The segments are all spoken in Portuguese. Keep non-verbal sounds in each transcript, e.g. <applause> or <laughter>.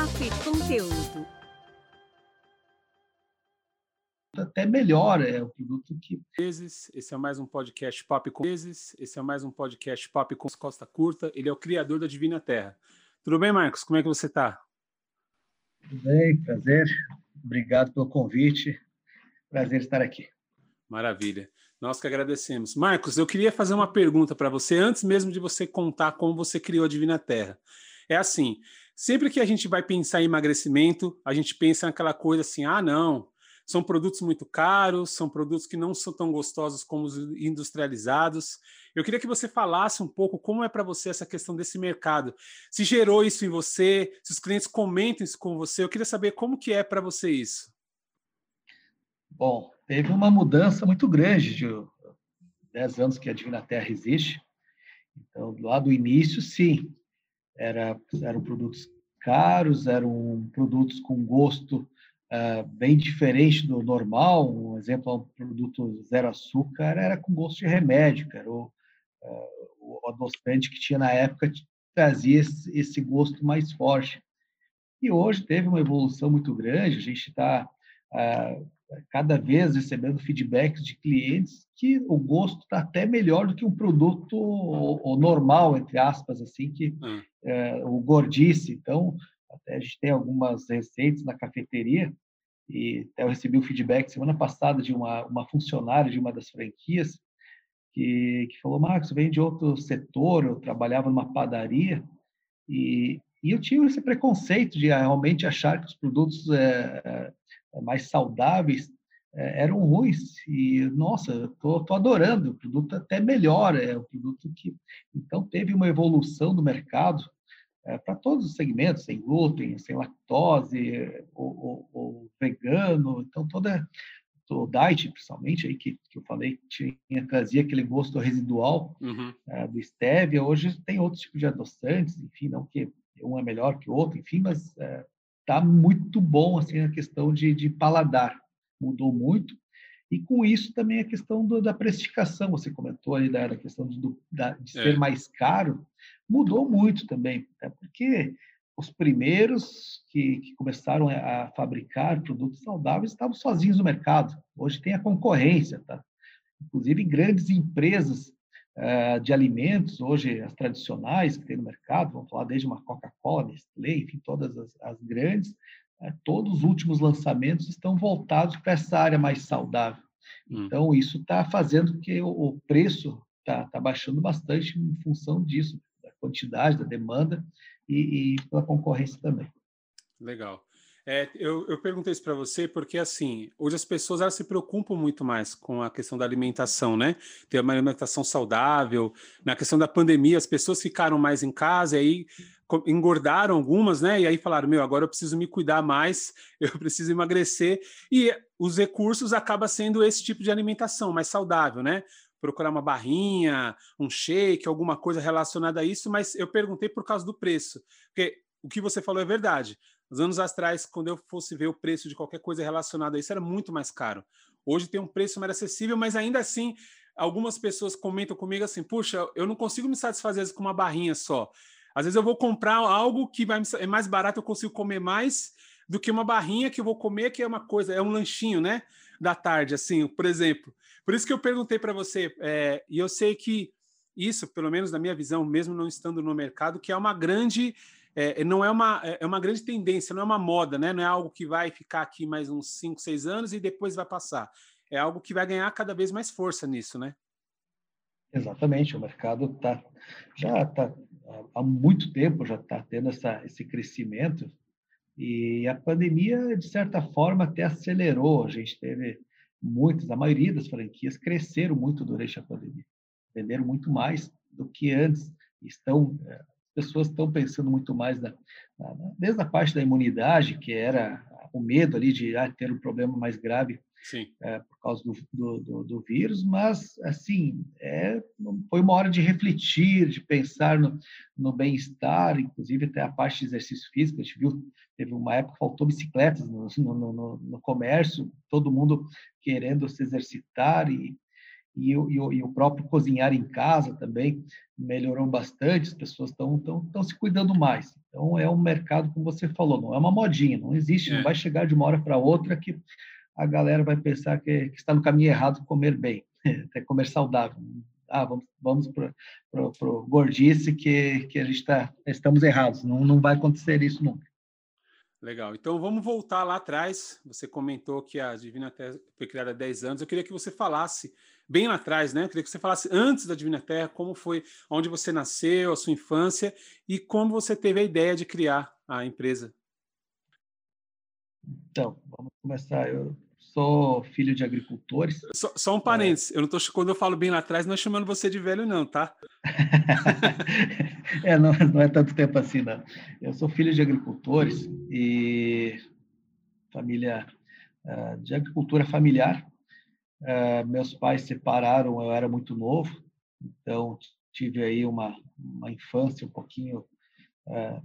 Papo Conteúdo. Até melhor, é o produto que. Esse é mais um podcast Papo com Esse é mais um podcast Papo com Costa Curta. Ele é o criador da Divina Terra. Tudo bem, Marcos? Como é que você está? Tudo bem, prazer. Obrigado pelo convite. Prazer estar aqui. Maravilha. Nós que agradecemos. Marcos, eu queria fazer uma pergunta para você, antes mesmo de você contar como você criou a Divina Terra. É assim, sempre que a gente vai pensar em emagrecimento, a gente pensa naquela coisa assim, ah, não, são produtos muito caros, são produtos que não são tão gostosos como os industrializados. Eu queria que você falasse um pouco como é para você essa questão desse mercado. Se gerou isso em você, se os clientes comentam isso com você, eu queria saber como que é para você isso. Bom, teve uma mudança muito grande de 10 anos que a Divina Terra existe. Então, lá do início, sim, era, eram produtos caros, eram produtos com gosto uh, bem diferente do normal. Um exemplo, um produto zero açúcar era com gosto de remédio, era o, uh, o adoçante que tinha na época trazia esse, esse gosto mais forte. E hoje teve uma evolução muito grande, a gente está uh, cada vez recebendo feedbacks de clientes que o gosto está até melhor do que um produto o, o normal, entre aspas, assim, que hum. é, o gordice. Então, até a gente tem algumas receitas na cafeteria e até eu recebi o um feedback semana passada de uma, uma funcionária de uma das franquias que, que falou, Marcos, vem de outro setor, eu trabalhava numa padaria e, e eu tinha esse preconceito de realmente achar que os produtos é, mais saudáveis é, eram ruins. E nossa tô, tô adorando. O produto até melhor é o produto que então teve uma evolução do mercado é, para todos os segmentos sem glúten sem lactose ou, ou, vegano. Então toda o diet principalmente aí que, que eu falei tinha trazia aquele gosto residual uhum. é, do stevia hoje tem outros tipos de adoçantes enfim não que um é melhor que o outro enfim mas é, está muito bom assim a questão de, de paladar mudou muito e com isso também a questão do, da precificação você comentou ali da, da questão de, do, da, de ser é. mais caro mudou muito também né? porque os primeiros que, que, começaram a fabricar produtos saudáveis estavam sozinhos no mercado hoje tem a concorrência tá inclusive grandes empresas de alimentos, hoje as tradicionais que tem no mercado, vamos falar desde uma Coca-Cola, Nestlé, enfim, todas as, as grandes, uh, todos os últimos lançamentos estão voltados para essa área mais saudável. Hum. Então, isso está fazendo que o, o preço está tá baixando bastante em função disso, da quantidade, da demanda e, e pela concorrência também. Legal. É, eu, eu, perguntei isso para você porque, assim, hoje as pessoas elas se preocupam muito mais com a questão da alimentação, né? Ter uma alimentação saudável. Na questão da pandemia, as pessoas ficaram mais em casa e aí engordaram algumas, né? E aí falaram: meu, agora eu preciso me cuidar mais, <laughs> eu preciso emagrecer. E os recursos acaba sendo esse tipo de alimentação mais saudável, né? Procurar uma barrinha, um shake, alguma coisa relacionada a isso, mas eu perguntei por causa do preço. Porque o que você falou é verdade. Nos anos atrás, quando eu fosse ver o preço de qualquer coisa relacionada a isso, era muito mais caro. Hoje tem um preço mais acessível, mas ainda assim, algumas pessoas comentam comigo assim: puxa, eu não consigo me satisfazer com uma barrinha só. Às vezes eu vou comprar algo que vai é mais barato, eu consigo comer mais do que uma barrinha que eu vou comer, que é uma coisa, é um lanchinho, né? Da tarde, assim, por exemplo. Por isso que eu perguntei para você, é, e eu sei que isso, pelo menos na minha visão, mesmo não estando no mercado, que é uma grande é, não é uma, é, é uma grande tendência, não é uma moda, né? não é algo que vai ficar aqui mais uns 5, 6 anos e depois vai passar. É algo que vai ganhar cada vez mais força nisso, né? Exatamente, o mercado tá, já está há muito tempo já está tendo essa, esse crescimento e a pandemia, de certa forma, até acelerou. A gente teve muitas, a maioria das franquias cresceram muito durante a pandemia, venderam muito mais do que antes, estão é, pessoas estão pensando muito mais na, na, desde a parte da imunidade, que era o medo ali de ah, ter um problema mais grave é, por causa do, do, do, do, vírus, mas assim é, foi uma hora de refletir, de pensar no, no bem-estar, inclusive até a parte de exercício físico. A gente viu, teve uma época que faltou bicicletas no, no, no, no comércio, todo mundo querendo se exercitar e e, e, e, o próprio cozinhar em casa também melhorou bastante, as pessoas estão se cuidando mais. Então, é um mercado, como você falou, não é uma modinha, não existe, é. não vai chegar de uma hora para outra que a galera vai pensar que, que, está no caminho errado comer bem, <laughs> até comer saudável. Ah, vamos, vamos para o gordice que, que a gente está, estamos errados, não, não vai acontecer isso nunca. Legal. Então vamos voltar lá atrás. Você comentou que a Divina Terra foi criada há 10 anos. Eu queria que você falasse bem lá atrás, né? Eu queria que você falasse antes da Divina Terra, como foi, onde você nasceu, a sua infância e como você teve a ideia de criar a empresa. Então, vamos começar. Eu sou filho de agricultores. Só, só um parênteses, é... eu não tô, quando eu falo bem lá atrás, não é chamando você de velho, não, tá? <laughs> é, não, não é tanto tempo assim, não. Eu sou filho de agricultores e família uh, de agricultura familiar. Uh, meus pais separaram, eu era muito novo, então tive aí uma, uma infância um pouquinho uh,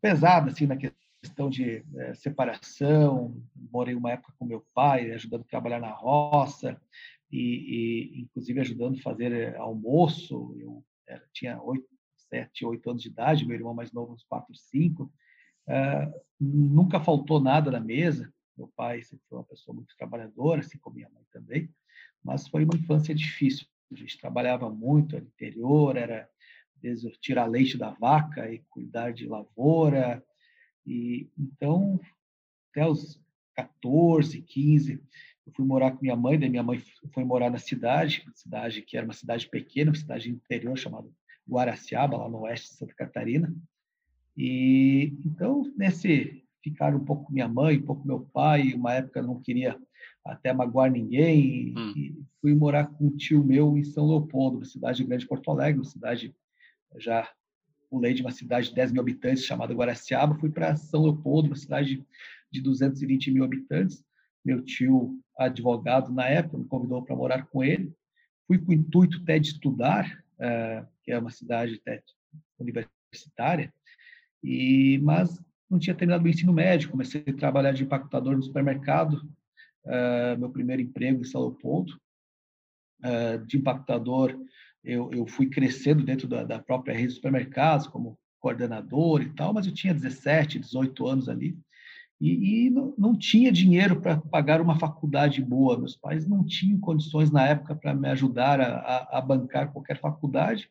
pesada, assim, na questão de é, separação. Morei uma época com meu pai, ajudando a trabalhar na roça e, e inclusive ajudando a fazer eh, almoço. Eu era, tinha oito, sete, oito anos de idade, meu irmão mais novo uns quatro, cinco. Uh, nunca faltou nada na mesa. Meu pai sempre foi uma pessoa muito trabalhadora, assim como minha mãe também, mas foi uma infância difícil. A gente trabalhava muito no interior, era tirar leite da vaca e cuidar de lavoura, e então, até os 14, 15, eu fui morar com minha mãe, daí minha mãe foi morar na cidade, cidade que era uma cidade pequena, uma cidade interior chamada Guaraciaba, lá no oeste de Santa Catarina. E então, nesse ficar um pouco com minha mãe, um pouco com meu pai, uma época eu não queria até magoar ninguém, hum. e fui morar com um tio meu em São Leopoldo, uma cidade grande de Porto Alegre, uma cidade já pulei de uma cidade de 10 mil habitantes chamada Guaraciaba, fui para São Leopoldo, uma cidade de 220 mil habitantes. Meu tio, advogado na época, me convidou para morar com ele. Fui com o intuito até de estudar, uh, que é uma cidade até universitária, e mas não tinha terminado o ensino médio. Comecei a trabalhar de empacotador no supermercado, uh, meu primeiro emprego em São Leopoldo. Uh, de empacotador, eu, eu fui crescendo dentro da, da, própria rede de supermercados como coordenador e tal, mas eu tinha 17, 18 anos ali e, e não, não, tinha dinheiro para pagar uma faculdade boa. Meus pais não tinham condições na época para me ajudar a, a, a, bancar qualquer faculdade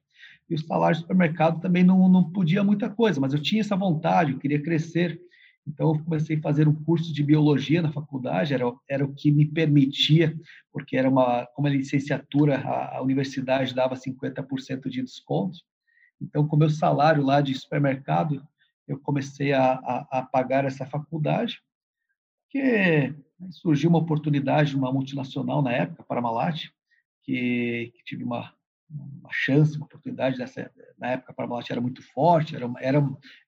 e o salário do supermercado também não, não podia muita coisa, mas eu tinha essa vontade, eu queria crescer. Então, eu comecei a fazer um curso de biologia na faculdade, era, era o que me permitia, porque era uma, como licenciatura, a, a universidade dava 50% de desconto. Então, com meu salário lá de supermercado, eu comecei a, a, a pagar essa faculdade, que surgiu uma oportunidade, uma multinacional na época, Paramalat, que, que tive uma, uma chance, uma oportunidade dessa na época a Parmalat era muito forte, era, era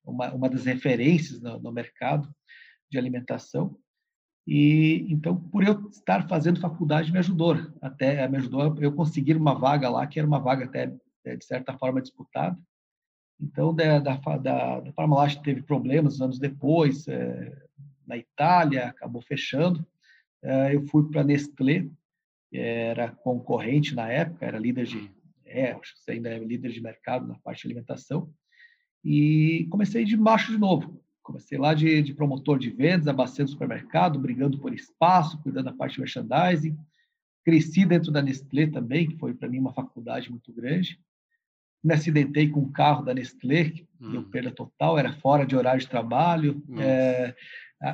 uma, uma das referências no, no, mercado de alimentação. E então, por eu estar fazendo faculdade, me ajudou, até me ajudou eu conseguir uma vaga lá, que era uma vaga até é, de certa forma disputada. Então, da, da, da, da Parmalat teve problemas anos depois, é, na Itália, acabou fechando. É, eu fui para Nestlé, era concorrente na época, era líder de é, acho que você ainda é líder de mercado na parte de alimentação. E comecei de baixo de novo. Comecei lá de, de promotor de vendas, abastecendo supermercado, brigando por espaço, cuidando da parte de merchandising. Cresci dentro da Nestlé também, que foi para mim uma faculdade muito grande. Me acidentei com um carro da Nestlé, que hum. deu perda total, era fora de horário de trabalho. É,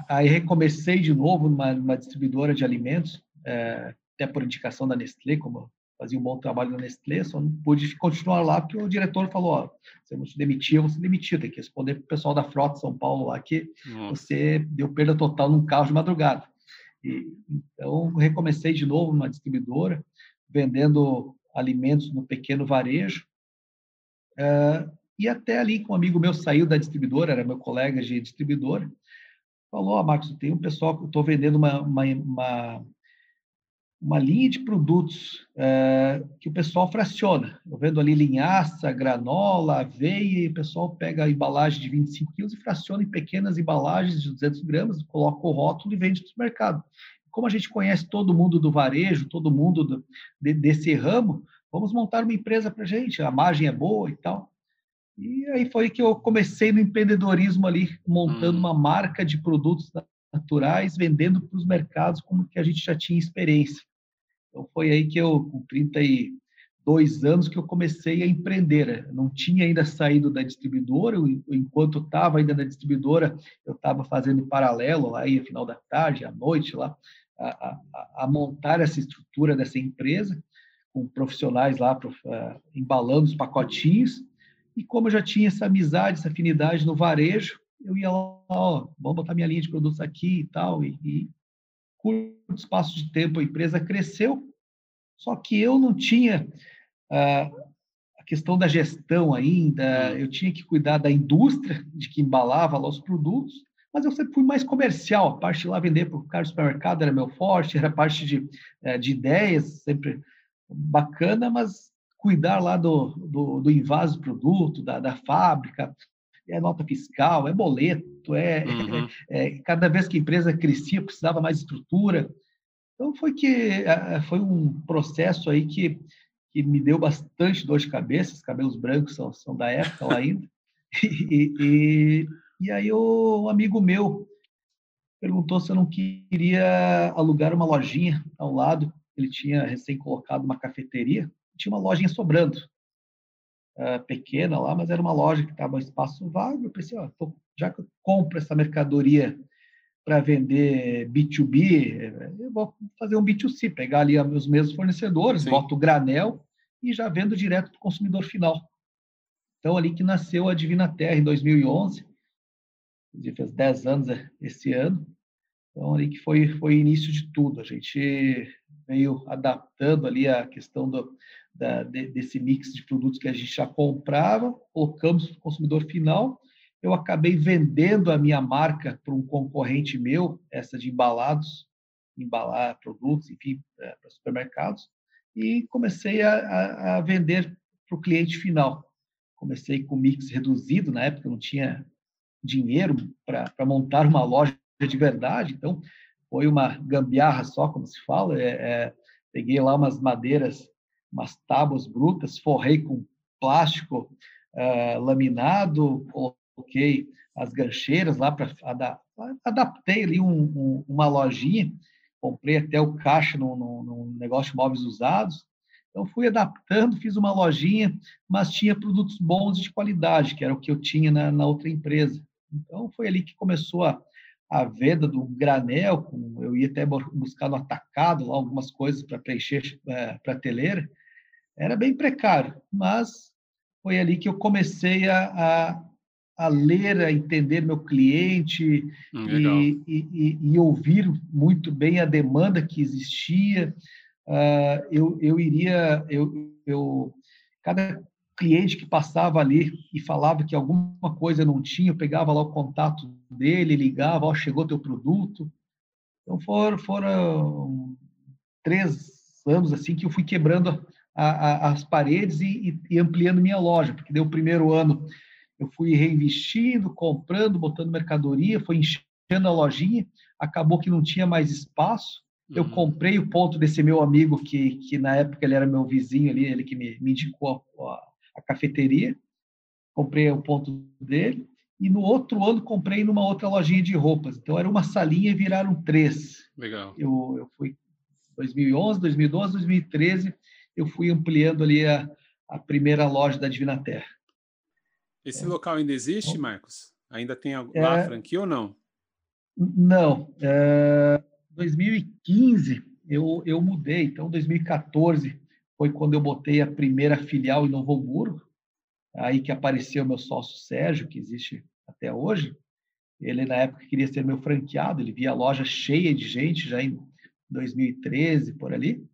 aí recomecei de novo numa, numa distribuidora de alimentos, é, até por indicação da Nestlé, como fazia um bom trabalho na Nestlé, só não pude continuar lá porque o diretor falou, ó, você não se demitiu, você demitiu, tem que responder para o pessoal da Frota São Paulo lá que você deu perda total num carro de madrugada. E, então, recomecei de novo numa distribuidora, vendendo alimentos no pequeno varejo, uh, e até ali que um amigo meu saiu da distribuidora, era meu colega de distribuidora, falou, ó, oh, Marcos, tem um pessoal que eu estou vendendo uma, uma, uma uma linha de produtos é, que o pessoal fraciona. Eu vendo ali linhaça, granola, aveia, e o pessoal pega a embalagem de 25 quilos e fraciona em pequenas embalagens de 200 gramas, coloca o rótulo e vende no mercado. como a gente conhece todo mundo do varejo, todo mundo do, de, desse ramo, vamos montar uma empresa para a gente, a margem é boa e tal. E aí foi que eu comecei no empreendedorismo ali, montando hum. uma marca de produtos naturais, vendendo para os mercados como que a gente já tinha experiência. Então foi aí que eu, com 32 anos, que eu comecei a empreender. Eu não tinha ainda saído da distribuidora, eu, enquanto estava ainda na distribuidora, eu estava fazendo paralelo, lá ia final da tarde, à noite, lá, a, a, a montar essa estrutura dessa empresa, com profissionais lá uh, embalando os pacotinhos. E como eu já tinha essa amizade, essa afinidade no varejo, eu ia lá, ó, vamos botar minha linha de produtos aqui e tal, e, e curto espaço de tempo a empresa cresceu, só que eu não tinha uh, a questão da gestão ainda, eu tinha que cuidar da indústria de que embalava lá os produtos, mas eu sempre fui mais comercial, a parte de lá vender para o cara do supermercado era meu forte, <laughs> era parte de, eh, de ideias, sempre bacana, mas cuidar lá do, do, do invaso produto, da, da fábrica, é nota fiscal, é boleto, é, uhum. <laughs> é, cada vez que a empresa crescia precisava mais estrutura. Então foi que foi um processo aí que, que me deu bastante dor de cabeça. Os cabelos brancos são, são da época lá ainda. <laughs> E, e, e aí o, um amigo meu perguntou se eu não queria alugar uma lojinha ao lado. Ele tinha recém colocado uma cafeteria, tinha uma lojinha sobrando uh, pequena lá, mas era uma loja que estava em espaço vago. Eu pensei, ó, tô, já que eu compro essa mercadoria para vender B2B, eu vou fazer um B2C, pegar ali os mesmos fornecedores, Sim. boto o granel e já vendo direto para o consumidor final. Então, ali que nasceu a Divina Terra, em 2011, fez 10 anos esse ano, então, ali que foi, foi o início de tudo. A gente veio adaptando ali a questão do, da, de, desse mix de produtos que a gente já comprava, colocamos para o consumidor final. Eu acabei vendendo a minha marca para um concorrente meu, essa de embalados, embalar produtos, enfim, é, para supermercados, e comecei a, a, vender para o cliente final. Comecei com mix reduzido, na época não tinha dinheiro para montar uma loja de verdade, então foi uma gambiarra só, como se fala. É, é, peguei lá umas madeiras umas tábuas brutas, forrei com plástico uh, laminado, coloquei as gancheiras lá para adaptei ali um, um, uma lojinha, comprei até o caixa num, num, negócio de móveis usados. Então fui adaptando, fiz uma lojinha, mas tinha produtos bons de qualidade, que era o que eu tinha na, na outra empresa. Então foi ali que começou a, a venda do granel, eu ia até buscar no atacado algumas coisas para preencher é, prateleira, era bem precário, mas foi ali que eu comecei a, a, a ler, a entender meu cliente hum, e, e, e, ouvir muito bem a demanda que existia. Uh, eu, eu iria, eu, eu, cada cliente que passava ali e falava que alguma coisa não tinha, eu pegava lá o contato dele, ligava, ó, chegou teu produto. Então foram, foram três anos assim que eu fui quebrando a, a, as paredes e, e, ampliando minha loja, porque deu o primeiro ano eu fui reinvestindo, comprando, botando mercadoria, foi enchendo a lojinha, acabou que não tinha mais espaço. Eu uhum. comprei o ponto desse meu amigo, que, que na época ele era meu vizinho ali, ele que me, me indicou a, a cafeteria. Comprei o ponto dele. E no outro ano comprei numa outra lojinha de roupas. Então era uma salinha e viraram três. Legal. Eu, eu fui 2011, 2012, 2013 eu fui ampliando ali a, a primeira loja da Divina Terra. Esse local ainda existe, Marcos? Ainda tem lá é, a franquia ou não? Não. É, 2015 eu, eu mudei, então 2014 foi quando eu botei a primeira filial em Novo Hamburgo, aí que apareceu meu sócio Sérgio, que existe até hoje. Ele, na época, queria ser meu franqueado, ele via a loja cheia de gente já em 2013, por ali.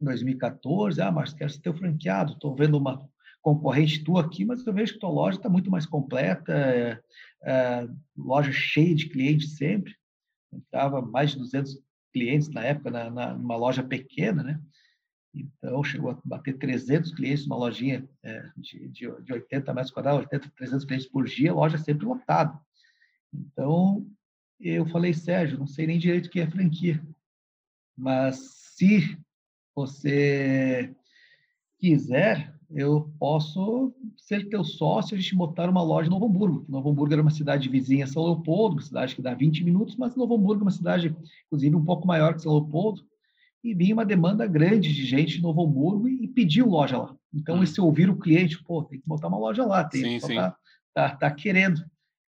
2014, ah, mas quero ser teu franqueado, estou vendo uma concorrente tua aqui, mas eu vejo que tua loja está muito mais completa, é, é, loja cheia de clientes sempre, entrava mais de 200 clientes na época, na, na, numa loja pequena, né? Então, chegou a bater 300 clientes numa lojinha é, de, de, de 80 metros quadrados, 80, 300 clientes por dia, loja sempre lotada. Então, eu falei, Sérgio, não sei nem direito o que é franquia. mas se você quiser, eu posso ser teu sócio, a gente botar uma loja em Novo Hamburgo. Novo Hamburgo era uma cidade vizinha a São Leopoldo, uma cidade que dá 20 minutos, mas Novo Hamburgo é uma cidade, inclusive, um pouco maior que São Leopoldo, e vinha uma demanda grande de gente de Novo Hamburgo e, pediu loja lá. Então, hum. esse ouvir o cliente, pô, tem que botar uma loja lá, tem, sim. Tá, tá, tá, querendo.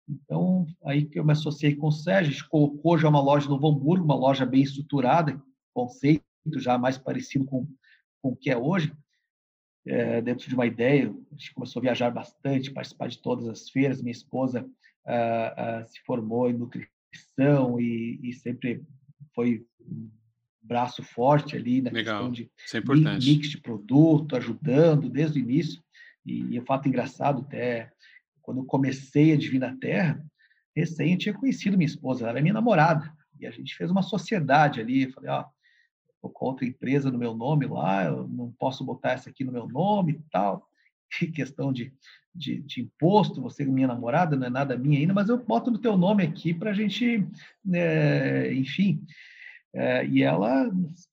Então, aí que eu me associei com o Sérgio, a gente colocou já uma loja em Novo Hamburgo, uma loja bem estruturada, conceito já mais parecido com, com o que é hoje, é, dentro de uma ideia, a gente começou a viajar bastante, participar de todas as feiras. Minha esposa ah, ah, se formou em nutrição e, e, sempre foi braço forte ali na Legal. questão de é mix de produto, ajudando desde o início. E, e um fato engraçado até, quando eu comecei a Divina Terra, recém eu tinha conhecido minha esposa, ela era minha namorada. E a gente fez uma sociedade ali. Falei, ó, com outra empresa no meu nome lá, eu não posso botar essa aqui no meu nome e tal. <laughs> E questão de, de, de, imposto, você é minha namorada, não é nada minha ainda, mas eu boto no teu nome aqui para a gente, é, enfim. É, e ela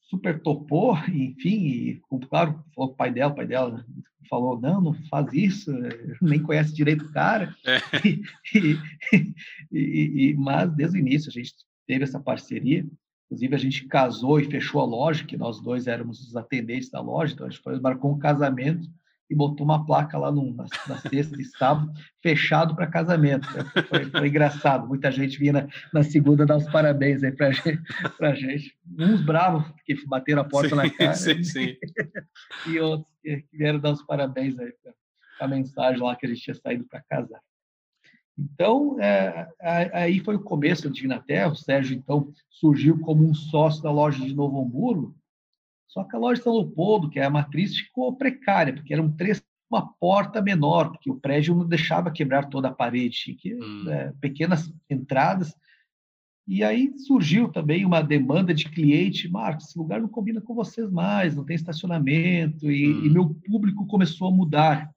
super topou, <laughs> enfim, e claro, falou com o pai dela, o pai dela falou, não, não faz isso, nem conhece direito o cara. <laughs> É. <laughs> E, e, mas desde o início a gente teve essa parceria, Inclusive, a gente casou e fechou a loja, que nós dois éramos os atendentes da loja, então a gente foi, marcou um casamento e botou uma placa lá no, na, na sexta e sábado, fechado para casamento. Foi, foi, engraçado, muita gente vinha na, na segunda dar os parabéns aí para gente, a gente. Uns bravos, que bateram a porta sim, na cara, sim, sim. e outros que vieram dar os parabéns aí para a mensagem lá que a gente tinha saído para casar. Então, é, aí foi o começo da Divina Terra. O Sérgio, então, surgiu como um sócio da loja de Novo Hamburgo. Só que a loja de São Leopoldo, que é a matriz, ficou precária, porque era um três, uma porta menor, porque o prédio não deixava quebrar toda a parede, que, hum. é, pequenas entradas. E aí surgiu também uma demanda de cliente, Marcos, esse lugar não combina com vocês mais, não tem estacionamento, e, hum. e meu público começou a mudar.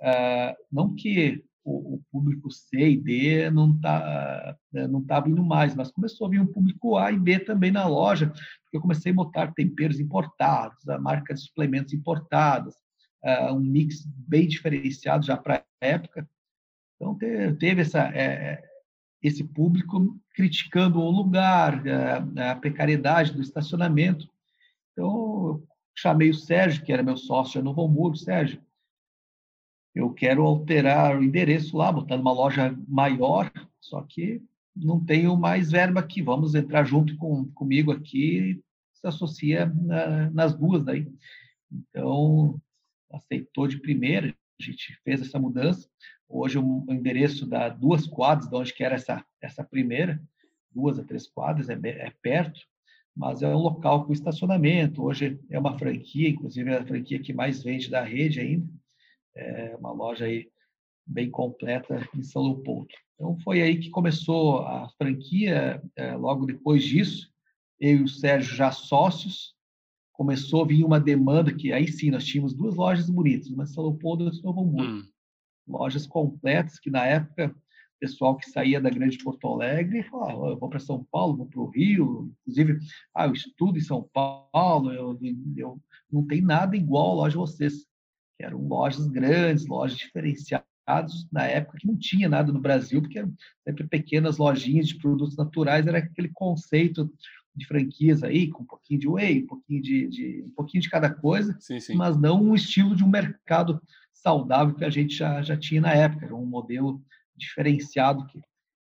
Uh, não que o, público C e D não está né, não tá vindo mais, mas começou a vir um público A e B também na loja, porque eu comecei a botar temperos importados, a marca de suplementos importados, um mix bem diferenciado já para a época. Então, teve essa, é, esse público criticando o lugar, a, a precariedade do estacionamento. Então, eu chamei o Sérgio, que era meu sócio no Hamburgo, Sérgio, eu quero alterar o endereço lá, botar numa loja maior, só que não tenho mais verba aqui, vamos entrar junto com, comigo aqui, se associa na, nas duas daí. Então, aceitou de primeira, a gente fez essa mudança. Hoje o endereço dá duas quadras de onde que era essa, essa primeira, duas a três quadras, é, é perto, mas é um local com estacionamento. Hoje é uma franquia, inclusive é a franquia que mais vende da rede ainda é uma loja aí bem completa em São Leopoldo. Então foi aí que começou a franquia. É, logo depois disso, eu e o Sérgio já sócios, começou a vir uma demanda que aí sim nós tínhamos duas lojas bonitas, uma em São Leopoldo e outra em Novo Hamburgo. Hum. Lojas completas que na época o pessoal que saía da Grande Porto Alegre falava, oh, eu vou para São Paulo, vou para o Rio, inclusive, ah, eu estudo em São Paulo, eu, eu não tem nada igual a loja de vocês que eram lojas grandes, lojas diferenciadas, na época que não tinha nada no Brasil, porque eram sempre pequenas lojinhas de produtos naturais, era aquele conceito de franquias aí, com um pouquinho de whey, um pouquinho de, de um pouquinho de cada coisa, sim, sim. mas não um estilo de um mercado saudável que a gente já, já tinha na época, era um modelo diferenciado que,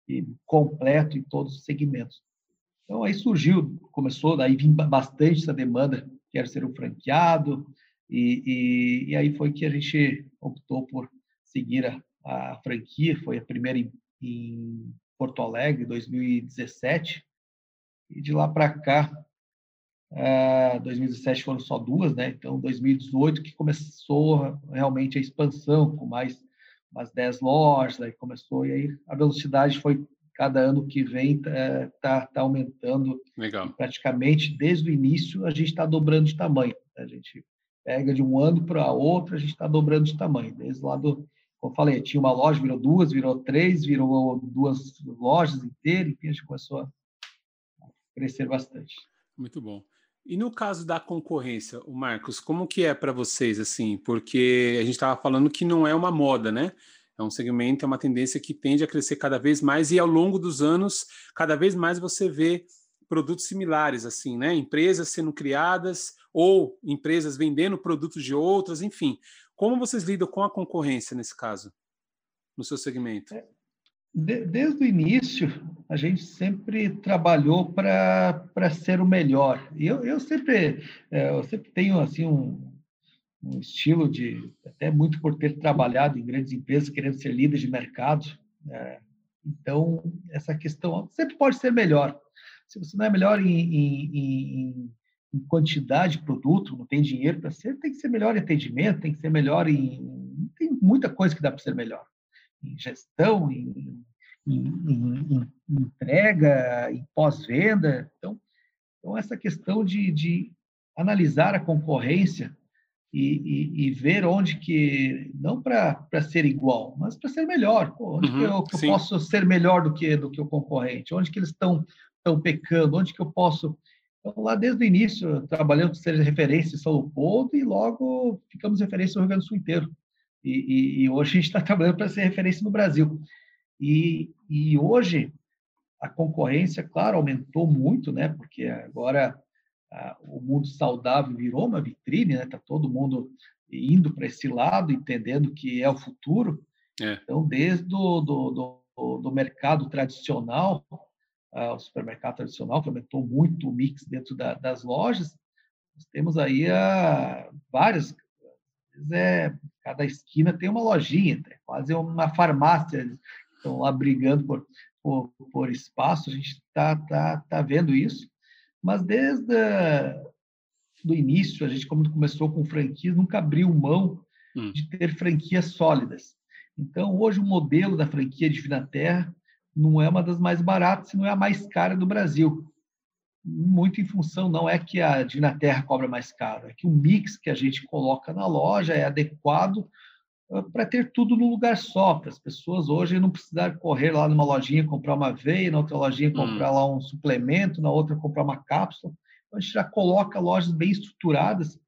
e completo em todos os segmentos. Então aí surgiu, começou daí vir bastante essa demanda, quero ser um franqueado, e, e, e, aí foi que a gente optou por seguir a, a franquia, foi a primeira em, em Porto Alegre, 2017, e de lá para cá, uh, 2017 foram só duas, né? Então, 2018 que começou realmente a expansão, com mais umas 10 lojas, aí começou, e aí a velocidade foi, cada ano que vem, está tá, tá aumentando. Legal. Praticamente, desde o início, a gente está dobrando de tamanho. Né? A gente pega de um ano para outro, a gente está dobrando de tamanho. Desde lá do, como eu falei, tinha uma loja, virou duas, virou três, virou duas lojas inteiras, enfim, a gente começou a crescer bastante. Muito bom. E no caso da concorrência, o Marcos, como que é para vocês assim? Porque a gente estava falando que não é uma moda, né? É um segmento, é uma tendência que tende a crescer cada vez mais e ao longo dos anos, cada vez mais você vê produtos similares, assim, né? Empresas sendo criadas ou empresas vendendo produtos de outras, enfim. Como vocês lidam com a concorrência nesse caso, no seu segmento? É, desde o início, a gente sempre trabalhou para ser o melhor. E eu, eu, sempre, é, eu sempre tenho assim um, um estilo de, até muito por ter trabalhado em grandes empresas, querendo ser líder de mercado. É, então, essa questão sempre pode ser melhor. Se você não é melhor em, em, em, em quantidade de produto, não tem dinheiro para ser, tem que ser melhor em atendimento, tem que ser melhor em. Tem muita coisa que dá para ser melhor. Em gestão, em, entrega, em pós-venda. Então, então, essa questão de, de analisar a concorrência e, e, e, ver onde que não para ser igual, mas para ser melhor. Pô, onde uhum, que eu, que eu posso ser melhor do que do que o concorrente? Onde que eles estão estão pecando? Onde que eu posso então, lá desde o início, trabalhando ser referência em São Leopoldo e logo ficamos referência no Rio Grande do Sul inteiro. E, e, e hoje a gente está <laughs> trabalhando para ser referência no Brasil. E, e hoje a concorrência, claro, aumentou muito, né? Porque agora o mundo saudável virou uma vitrine, né? Tá todo mundo indo para esse lado, entendendo que é o futuro. É. Então, desde do, do, do, do mercado tradicional, uh, o supermercado tradicional, que aumentou muito o mix dentro da, das lojas, nós temos aí uh, várias, é, cada esquina tem uma lojinha, é quase uma farmácia, estão lá brigando por, por, por espaço, a gente está tá, tá vendo isso. Mas desde o início, a gente, como começou com franquias, nunca abriu mão hum. de ter franquias sólidas. Então, hoje, o modelo da franquia de Terra não é uma das mais baratas, se não é a mais cara do Brasil. Muito em função, não é que a Terra cobra mais caro, é que o mix que a gente coloca na loja é adequado para ter tudo no lugar só, para as pessoas hoje não precisar correr lá numa lojinha comprar uma veia, na outra lojinha hum. comprar hum. lá um suplemento, na outra comprar uma cápsula. Então, a gente já coloca lojas bem estruturadas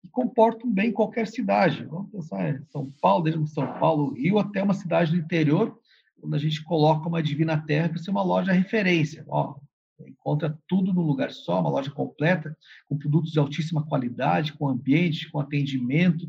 que comportam bem qualquer cidade. Vamos pensar em São Paulo, desde São Paulo, Rio, até uma cidade do interior, quando a gente coloca uma Divina Terra para ser uma loja referência. Ó, encontra tudo no lugar só, uma loja completa, com produtos de altíssima qualidade, com ambiente, com atendimento,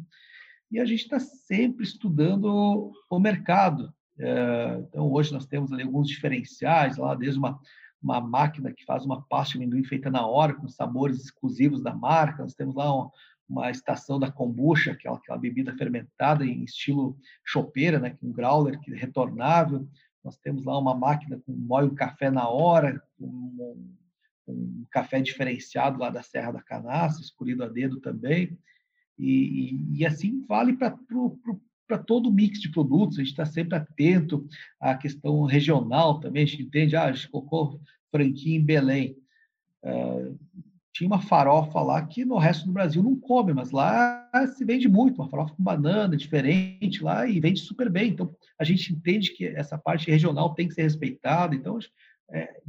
e a gente está sempre estudando o mercado. É, então, hoje nós temos ali alguns diferenciais, lá desde uma, uma máquina que faz uma pasta de amendoim feita na hora, com sabores exclusivos da marca, nós temos lá uma, uma estação da kombucha, aquela, aquela bebida fermentada em estilo chopeira, né, um growler que é retornável. Nós temos lá uma máquina com moe um café na hora, um, um café diferenciado lá da Serra da Canastra, escolhido a dedo também. E, e, e assim vale para todo o mix de produtos, a gente está sempre atento à questão regional também, a gente entende, ah, a gente colocou franquia em Belém. Uh, tinha uma farofa lá que no resto do Brasil não come, mas lá se vende muito, uma farofa com banana diferente lá e vende super bem. Então, a gente entende que essa parte regional tem que ser respeitada. Então, é,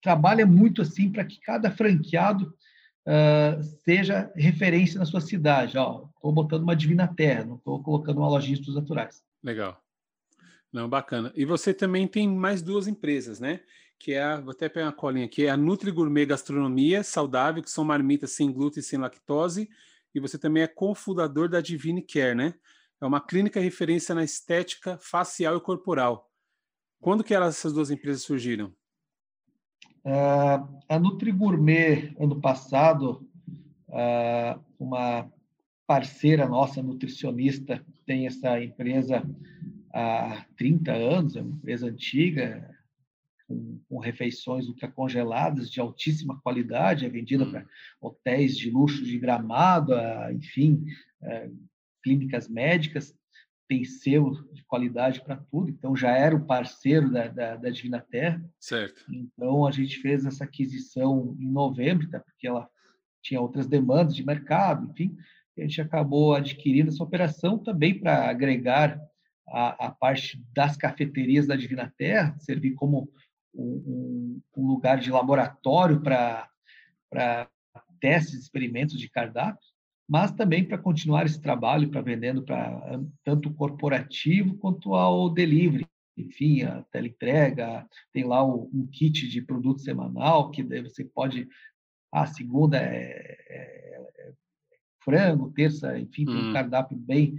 trabalha muito assim para que cada franqueado uh, seja referência na sua cidade. Estou botando uma Divina Terra, não estou colocando uma lojinha de naturais. Legal. Não, bacana. E você também tem mais duas empresas, né? Que é a, vou até pegar uma colinha aqui, é a Nutri Gourmet Gastronomia Saudável, que são marmitas sem glúten e sem lactose. E você também é cofundador da Divine Care, né? É uma clínica referência na estética facial e corporal. Quando que elas, essas duas empresas surgiram? Uh, a NutriGourmet, ano passado, uh, uma parceira nossa, nutricionista, tem essa empresa há 30 anos, é uma empresa antiga, com, com refeições ultracongeladas de altíssima qualidade, é vendida para hotéis de luxo de gramado, enfim, uh, clínicas médicas tem selo de qualidade para tudo, então já era o parceiro da, da, da, Divina Terra. Certo. Então a gente fez essa aquisição em novembro, tá? porque ela tinha outras demandas de mercado, enfim, a gente acabou adquirindo essa operação também para agregar a, a, parte das cafeterias da Divina Terra, servir como um, um lugar de laboratório para testes, experimentos de cardápio, mas também para continuar esse trabalho para vendendo para tanto o corporativo quanto ao delivery. Enfim, a teleentrega, tem lá um kit de produto semanal que daí você pode. A segunda é, é, é frango, terça, enfim, tem um hum. cardápio bem,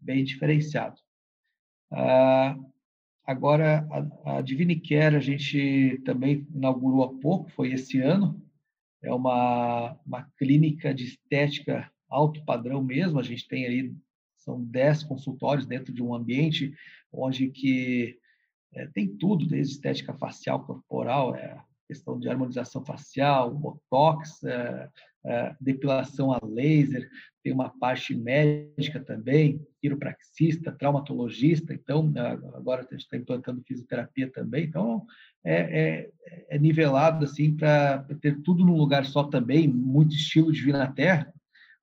bem diferenciado. Ah, agora, a, a Divinicare a gente também inaugurou há pouco, foi esse ano. É uma, uma clínica de estética alto padrão mesmo. A gente tem aí, são 10 consultórios dentro de um ambiente onde que é, tem tudo, desde estética facial, corporal, é, questão de harmonização facial, botox, é, é, depilação a laser, tem uma parte médica também, quiropraxista, traumatologista, então agora a gente está implantando fisioterapia também, então é, é, é nivelado assim para ter tudo num lugar só também, muito estilo de vir na Terra,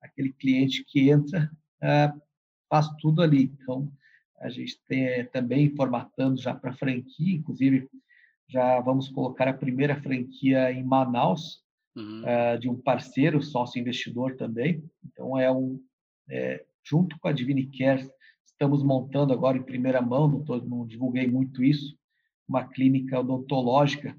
aquele cliente que entra é, faz tudo ali, então a gente tem é, também formatando já para franquia, inclusive já vamos colocar a primeira franquia em Manaus, uhum. uh, de um parceiro, sócio investidor também. Então, é um, é, junto com a Divinicare, estamos montando agora em primeira mão, não, tô, não divulguei muito isso, uma clínica odontológica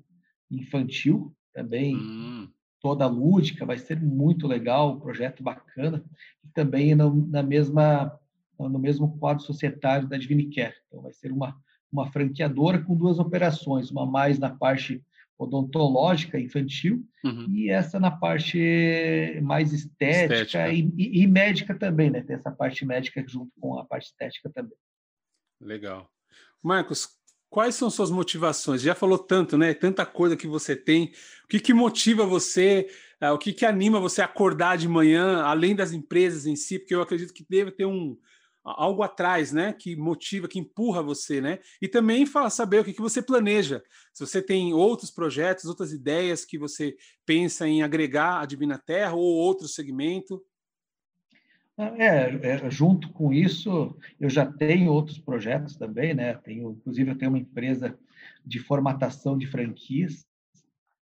infantil, também uhum. toda lúdica, vai ser muito legal, um projeto bacana, e também no, na mesma, no mesmo quadro societário da Divinicare. Então, vai ser uma uma franqueadora com duas operações, uma mais na parte odontológica infantil uhum. e essa na parte mais estética, estética. E, e, e, médica também, né? Tem essa parte médica junto com a parte estética também. Legal. Marcos, quais são suas motivações? Já falou tanto, né? Tanta coisa que você tem. O que, que motiva você? Uh, o que, que anima você a acordar de manhã, além das empresas em si? Porque eu acredito que deve ter um, algo atrás, né, que motiva, que empurra você, né? E também fala saber o que, que você planeja. Se você tem outros projetos, outras ideias que você pensa em agregar à Divina Terra ou outro segmento. É, é, junto com isso, eu já tenho outros projetos também, né? Tenho, inclusive, eu tenho uma empresa de formatação de franquias,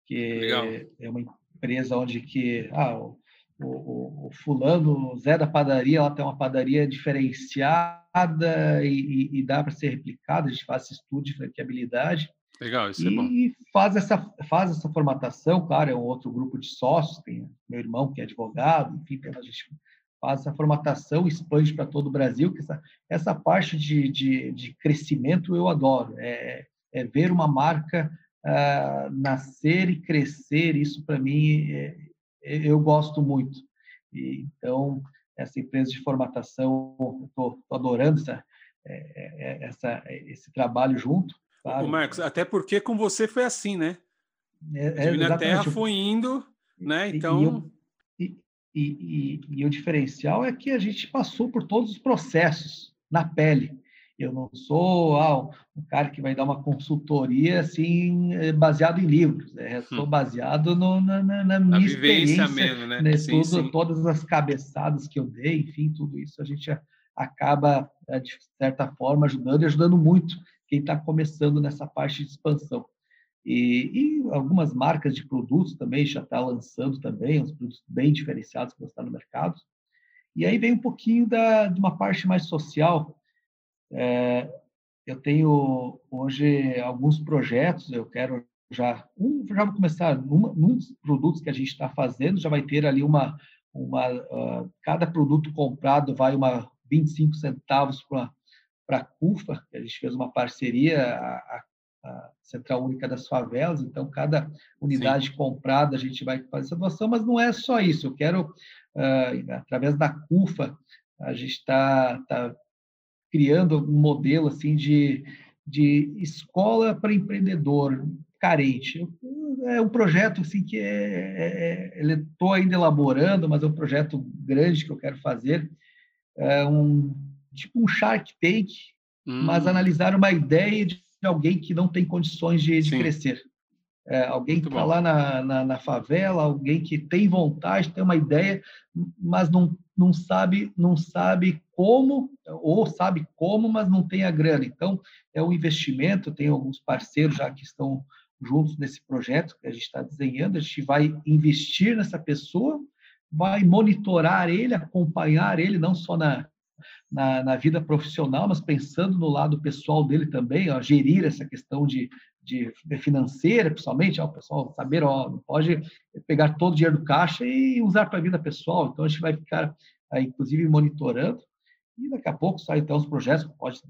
que Legal. é uma empresa onde que ah, o, o, o, fulano, o Zé da padaria, ela tem uma padaria diferenciada e, e, dá para ser replicada, a gente faz esse estudo de franqueabilidade. Legal, isso e é bom. E faz essa, faz essa formatação, claro, é um outro grupo de sócios, tem meu irmão que é advogado, enfim, a gente faz essa formatação, expande para todo o Brasil, que essa, essa parte de, de, de crescimento eu adoro, é, é ver uma marca uh, nascer e crescer, isso para mim é, eu gosto muito. E, então, essa empresa de formatação, estou adorando essa, é, é, é, essa, esse trabalho junto. Claro. Ô Marcos, até porque com você foi assim, né? É, é, a Terra foi indo, né? Então. E, e, e, e, o diferencial é que a gente passou por todos os processos na pele. Eu não sou ah, um cara que vai dar uma consultoria assim eh, baseado em livros. Né? Eu sou hum. baseado no, na, na, na minha experiência, mesmo, né? né? Sim, tudo, sim. Todas as cabeçadas que eu dei, enfim, tudo isso a gente acaba eh, de certa forma ajudando e ajudando muito quem está começando nessa parte de expansão. E, e, algumas marcas de produtos também já está lançando também, uns produtos bem diferenciados que estão no mercado. E aí vem um pouquinho da, de uma parte mais social, é, eu tenho hoje alguns projetos, eu quero já, um, já vou começar, num, dos produtos que a gente está fazendo, já vai ter ali uma, uma uh, cada produto comprado vai uma 25 centavos para a CUFA, a gente fez uma parceria, a, a, Central Única das Favelas, então cada unidade Sim. comprada a gente vai fazer essa doação, mas não é só isso, eu quero, uh, através da CUFA, a gente está tá criando um modelo assim de, de escola para empreendedor carente. É um projeto assim que é, é, estou ainda elaborando, mas é um projeto grande que eu quero fazer. É um tipo um Shark Tank, hum. mas analisar uma ideia de alguém que não tem condições de, de crescer. É, alguém Muito que está lá na, na, na, favela, alguém que tem vontade, tem uma ideia, mas não, não sabe não sabe como ou sabe como, mas não tem a grana. Então é um investimento. Tem alguns parceiros já que estão juntos nesse projeto que a gente está desenhando. A gente vai investir nessa pessoa, vai monitorar ele, acompanhar ele, não só na, na, na vida profissional, mas pensando no lado pessoal dele também, ó, gerir essa questão de, de financeira, principalmente, ó, o pessoal saber, ó, não pode pegar todo o dinheiro do caixa e usar para a vida pessoal. Então, a gente vai ficar, aí, inclusive, monitorando. E daqui a pouco sai então os projetos, pode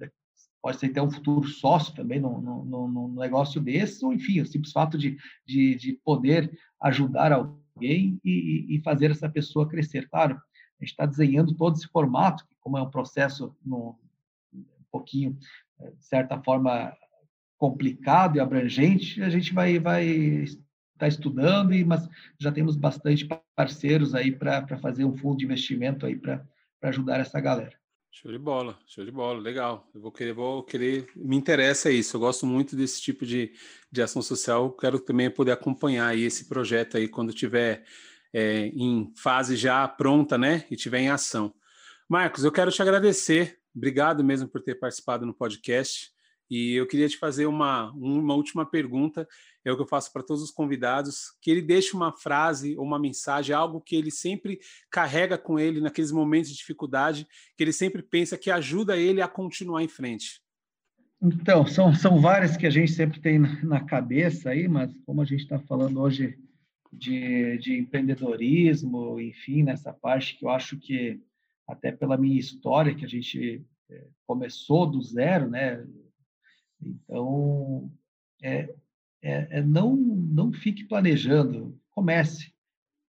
pode ser até um futuro sócio também no negócio desse, ou enfim, o simples fato de, de, de poder ajudar alguém e, e, fazer essa pessoa crescer. Claro, a gente está desenhando todo esse formato, como é um processo no, um pouquinho, eh, de certa forma, complicado e abrangente, a gente vai vai estar tá estudando, e, mas já temos bastante parceiros aí para fazer um fundo de investimento aí para ajudar essa galera. Show de bola, show de bola, legal. Eu vou querer, vou querer, me interessa isso. Eu gosto muito desse tipo de, de ação social. Quero também poder acompanhar aí esse projeto aí quando tiver é, em fase já pronta, né? E tiver em ação. Marcos, eu quero te agradecer. Obrigado mesmo por ter participado no podcast. E eu queria te fazer uma, uma última pergunta, é o que eu faço para todos os convidados, que ele deixe uma frase ou uma mensagem, algo que ele sempre carrega com ele naqueles momentos de dificuldade, que ele sempre pensa que ajuda ele a continuar em frente. Então, são, são várias que a gente sempre tem na cabeça aí, mas como a gente está falando hoje de, de empreendedorismo, enfim, nessa parte que eu acho que, até pela minha história, que a gente eh, começou do zero, né? Então, é, é, é não, não fique planejando, comece.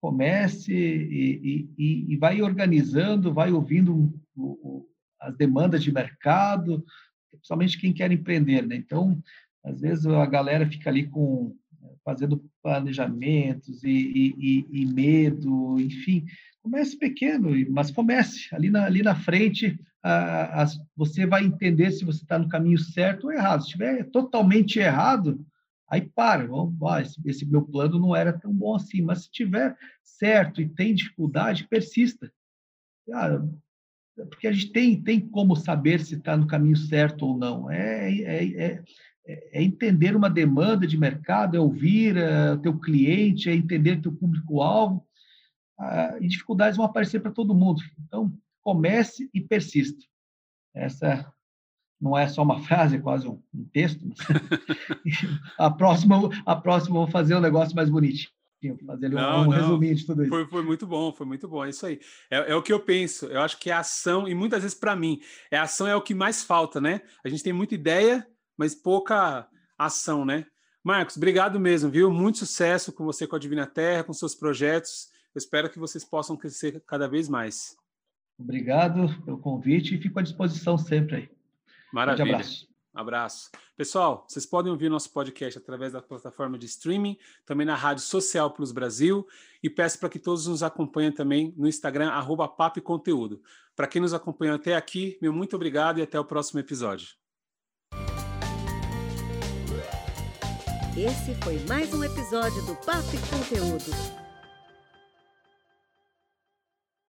Comece e, e, e vai organizando, vai ouvindo o, o, as demandas de mercado, principalmente quem quer empreender. Né? Então, às vezes a galera fica ali com fazendo planejamentos e, e, e, medo, enfim. Comece pequeno, mas comece ali na, ali na frente a, a, você vai entender se você está no caminho certo ou errado. Se estiver totalmente errado, aí para. Ah, esse, esse, meu plano não era tão bom assim. Mas se estiver certo e tem dificuldade, persista. Ah, porque a gente tem, tem como saber se está no caminho certo ou não. É, é, é, é entender uma demanda de mercado, é ouvir o uh, teu cliente, é entender teu público-alvo. Uh, e dificuldades vão aparecer para todo mundo. Então, comece e persista. Essa não é só uma frase, é quase um, um texto. <laughs> <laughs> a próxima, a próxima vou fazer um negócio mais bonitinho. Fazer não, um, um resuminho de tudo isso. Foi, foi, muito bom, foi muito bom. É isso aí. É, é, o que eu penso. Eu acho que a ação, e muitas vezes para mim, é a ação é o que mais falta, né? A gente tem muita ideia, mas pouca ação, né? Marcos, obrigado mesmo, viu? Muito sucesso com você com a Divina Terra, com seus projetos. Eu espero que vocês possam crescer cada vez mais. Obrigado pelo convite e fico à disposição sempre aí. Maravilha. Um abraço. Abraço. Pessoal, vocês podem ouvir nosso podcast através da plataforma de streaming, também na Rádio Social Plus Brasil, e peço para que todos nos acompanhem também no Instagram, arroba Papo Conteúdo. Para quem nos acompanhou até aqui, meu muito obrigado e até o próximo episódio. Esse foi mais um episódio do Papo Conteúdo.